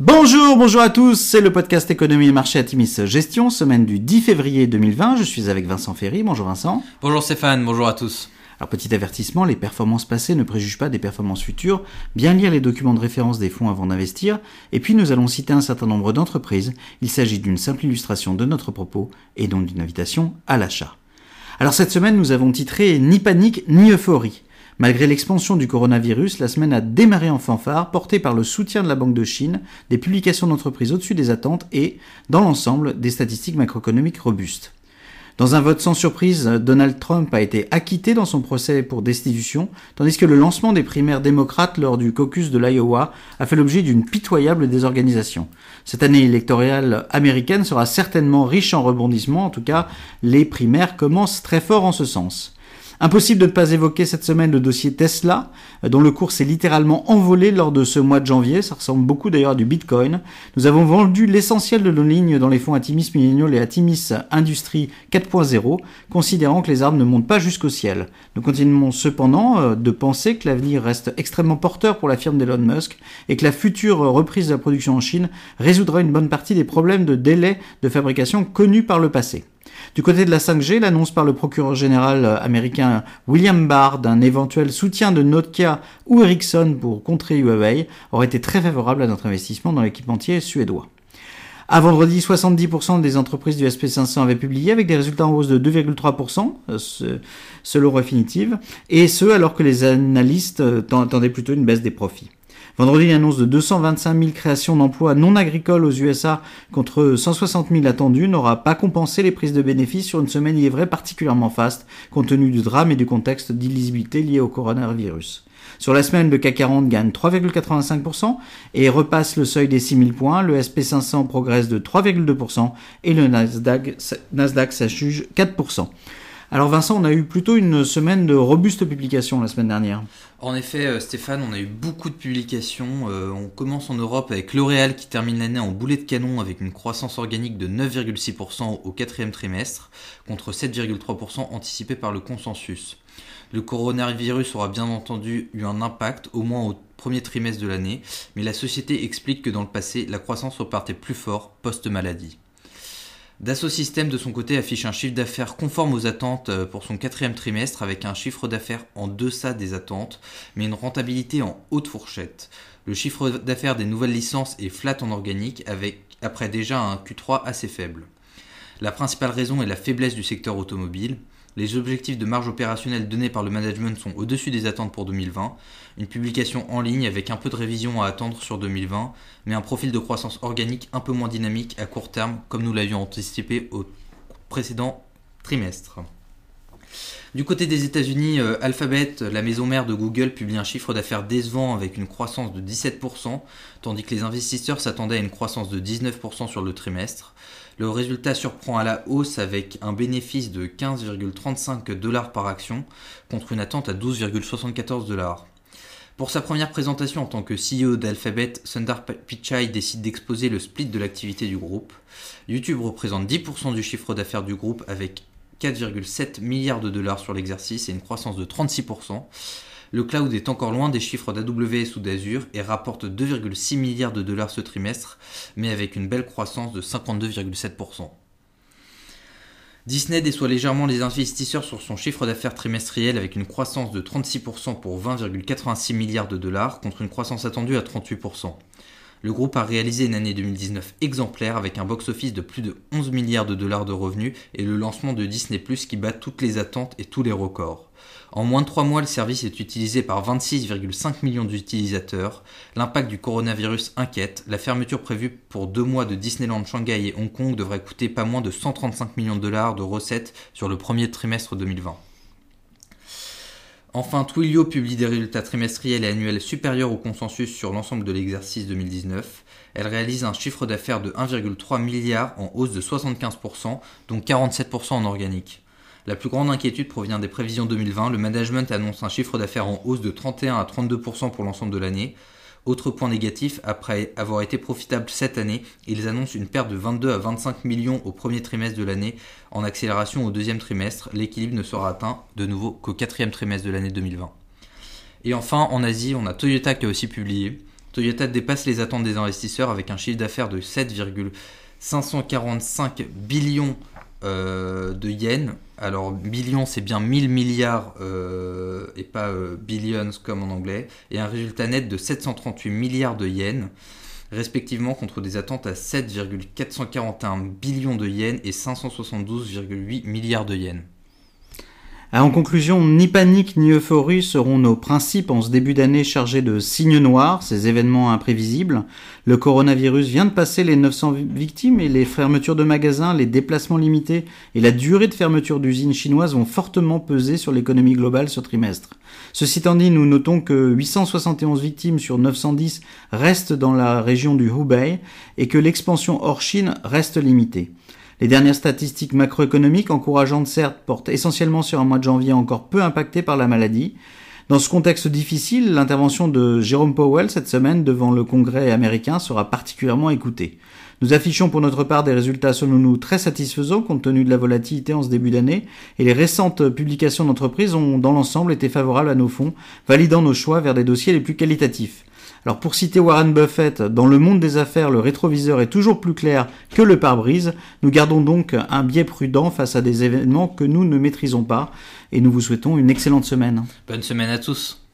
Bonjour, bonjour à tous, c'est le podcast Économie et Marché Atimis Gestion, semaine du 10 février 2020. Je suis avec Vincent Ferry. Bonjour Vincent. Bonjour Stéphane, bonjour à tous. Alors petit avertissement, les performances passées ne préjugent pas des performances futures. Bien lire les documents de référence des fonds avant d'investir. Et puis nous allons citer un certain nombre d'entreprises. Il s'agit d'une simple illustration de notre propos et donc d'une invitation à l'achat. Alors cette semaine nous avons titré Ni panique ni euphorie. Malgré l'expansion du coronavirus, la semaine a démarré en fanfare, portée par le soutien de la Banque de Chine, des publications d'entreprises au-dessus des attentes et, dans l'ensemble, des statistiques macroéconomiques robustes. Dans un vote sans surprise, Donald Trump a été acquitté dans son procès pour destitution, tandis que le lancement des primaires démocrates lors du caucus de l'Iowa a fait l'objet d'une pitoyable désorganisation. Cette année électorale américaine sera certainement riche en rebondissements, en tout cas les primaires commencent très fort en ce sens. Impossible de ne pas évoquer cette semaine le dossier Tesla, dont le cours s'est littéralement envolé lors de ce mois de janvier. Ça ressemble beaucoup d'ailleurs à du Bitcoin. Nous avons vendu l'essentiel de nos lignes dans les fonds Atimis Millennial et Atimis Industrie 4.0, considérant que les arbres ne montent pas jusqu'au ciel. Nous continuons cependant euh, de penser que l'avenir reste extrêmement porteur pour la firme d'Elon Musk et que la future reprise de la production en Chine résoudra une bonne partie des problèmes de délai de fabrication connus par le passé. Du côté de la 5G, l'annonce par le procureur général euh, américain William Barr d'un éventuel soutien de Nokia ou Ericsson pour contrer Huawei aurait été très favorable à notre investissement dans l'équipementier suédois. À vendredi, 70% des entreprises du SP500 avaient publié avec des résultats en hausse de 2,3% euh, selon Refinitiv, et ce alors que les analystes euh, attendaient plutôt une baisse des profits. Vendredi, une annonce de 225 000 créations d'emplois non agricoles aux USA contre 160 000 attendus n'aura pas compensé les prises de bénéfices sur une semaine, vrai, particulièrement faste, compte tenu du drame et du contexte d'illisibilité lié au coronavirus. Sur la semaine, le CAC 40 gagne 3,85% et repasse le seuil des 6000 points. Le SP500 progresse de 3,2% et le Nasdaq, Nasdaq s'ajuge 4%. Alors Vincent, on a eu plutôt une semaine de robustes publications la semaine dernière. En effet, euh, Stéphane, on a eu beaucoup de publications. Euh, on commence en Europe avec L'Oréal qui termine l'année en boulet de canon avec une croissance organique de 9,6% au quatrième trimestre contre 7,3% anticipé par le consensus. Le coronavirus aura bien entendu eu un impact, au moins au premier trimestre de l'année, mais la société explique que dans le passé, la croissance repartait plus fort post-maladie. Dassault Systèmes de son côté affiche un chiffre d'affaires conforme aux attentes euh, pour son quatrième trimestre avec un chiffre d'affaires en deçà des attentes mais une rentabilité en haute fourchette. Le chiffre d'affaires des nouvelles licences est flat en organique avec après déjà un Q3 assez faible. La principale raison est la faiblesse du secteur automobile. Les objectifs de marge opérationnelle donnés par le management sont au-dessus des attentes pour 2020. Une publication en ligne avec un peu de révision à attendre sur 2020, mais un profil de croissance organique un peu moins dynamique à court terme, comme nous l'avions anticipé au précédent trimestre. Du côté des États-Unis, euh, Alphabet, la maison mère de Google, publie un chiffre d'affaires décevant avec une croissance de 17%, tandis que les investisseurs s'attendaient à une croissance de 19% sur le trimestre. Le résultat surprend à la hausse avec un bénéfice de 15,35 dollars par action contre une attente à 12,74 dollars. Pour sa première présentation en tant que CEO d'Alphabet, Sundar Pichai décide d'exposer le split de l'activité du groupe. YouTube représente 10% du chiffre d'affaires du groupe avec 4,7 milliards de dollars sur l'exercice et une croissance de 36%. Le cloud est encore loin des chiffres d'AWS ou d'Azure et rapporte 2,6 milliards de dollars ce trimestre, mais avec une belle croissance de 52,7%. Disney déçoit légèrement les investisseurs sur son chiffre d'affaires trimestriel avec une croissance de 36% pour 20,86 milliards de dollars contre une croissance attendue à 38%. Le groupe a réalisé une année 2019 exemplaire avec un box-office de plus de 11 milliards de dollars de revenus et le lancement de Disney qui bat toutes les attentes et tous les records. En moins de 3 mois, le service est utilisé par 26,5 millions d'utilisateurs. L'impact du coronavirus inquiète. La fermeture prévue pour deux mois de Disneyland Shanghai et Hong Kong devrait coûter pas moins de 135 millions de dollars de recettes sur le premier trimestre 2020. Enfin, Twilio publie des résultats trimestriels et annuels supérieurs au consensus sur l'ensemble de l'exercice 2019. Elle réalise un chiffre d'affaires de 1,3 milliard en hausse de 75%, dont 47% en organique. La plus grande inquiétude provient des prévisions 2020. Le management annonce un chiffre d'affaires en hausse de 31 à 32% pour l'ensemble de l'année. Autre point négatif, après avoir été profitable cette année, ils annoncent une perte de 22 à 25 millions au premier trimestre de l'année, en accélération au deuxième trimestre. L'équilibre ne sera atteint de nouveau qu'au quatrième trimestre de l'année 2020. Et enfin, en Asie, on a Toyota qui a aussi publié. Toyota dépasse les attentes des investisseurs avec un chiffre d'affaires de 7,545 billions euh, de yens. Alors, billions, c'est bien 1000 milliards euh, et pas euh, billions comme en anglais. Et un résultat net de 738 milliards de yens, respectivement contre des attentes à 7,441 billions de yens et 572,8 milliards de yens. En conclusion, ni panique ni euphorie seront nos principes en ce début d'année chargé de signes noirs, ces événements imprévisibles. Le coronavirus vient de passer les 900 victimes et les fermetures de magasins, les déplacements limités et la durée de fermeture d'usines chinoises vont fortement peser sur l'économie globale ce trimestre. Ceci étant dit, nous notons que 871 victimes sur 910 restent dans la région du Hubei et que l'expansion hors Chine reste limitée. Les dernières statistiques macroéconomiques encourageantes certes portent essentiellement sur un mois de janvier encore peu impacté par la maladie. Dans ce contexte difficile, l'intervention de Jérôme Powell cette semaine devant le Congrès américain sera particulièrement écoutée. Nous affichons pour notre part des résultats selon nous très satisfaisants compte tenu de la volatilité en ce début d'année et les récentes publications d'entreprises ont dans l'ensemble été favorables à nos fonds, validant nos choix vers des dossiers les plus qualitatifs. Alors pour citer Warren Buffett, dans le monde des affaires, le rétroviseur est toujours plus clair que le pare-brise. Nous gardons donc un biais prudent face à des événements que nous ne maîtrisons pas et nous vous souhaitons une excellente semaine. Bonne semaine à tous.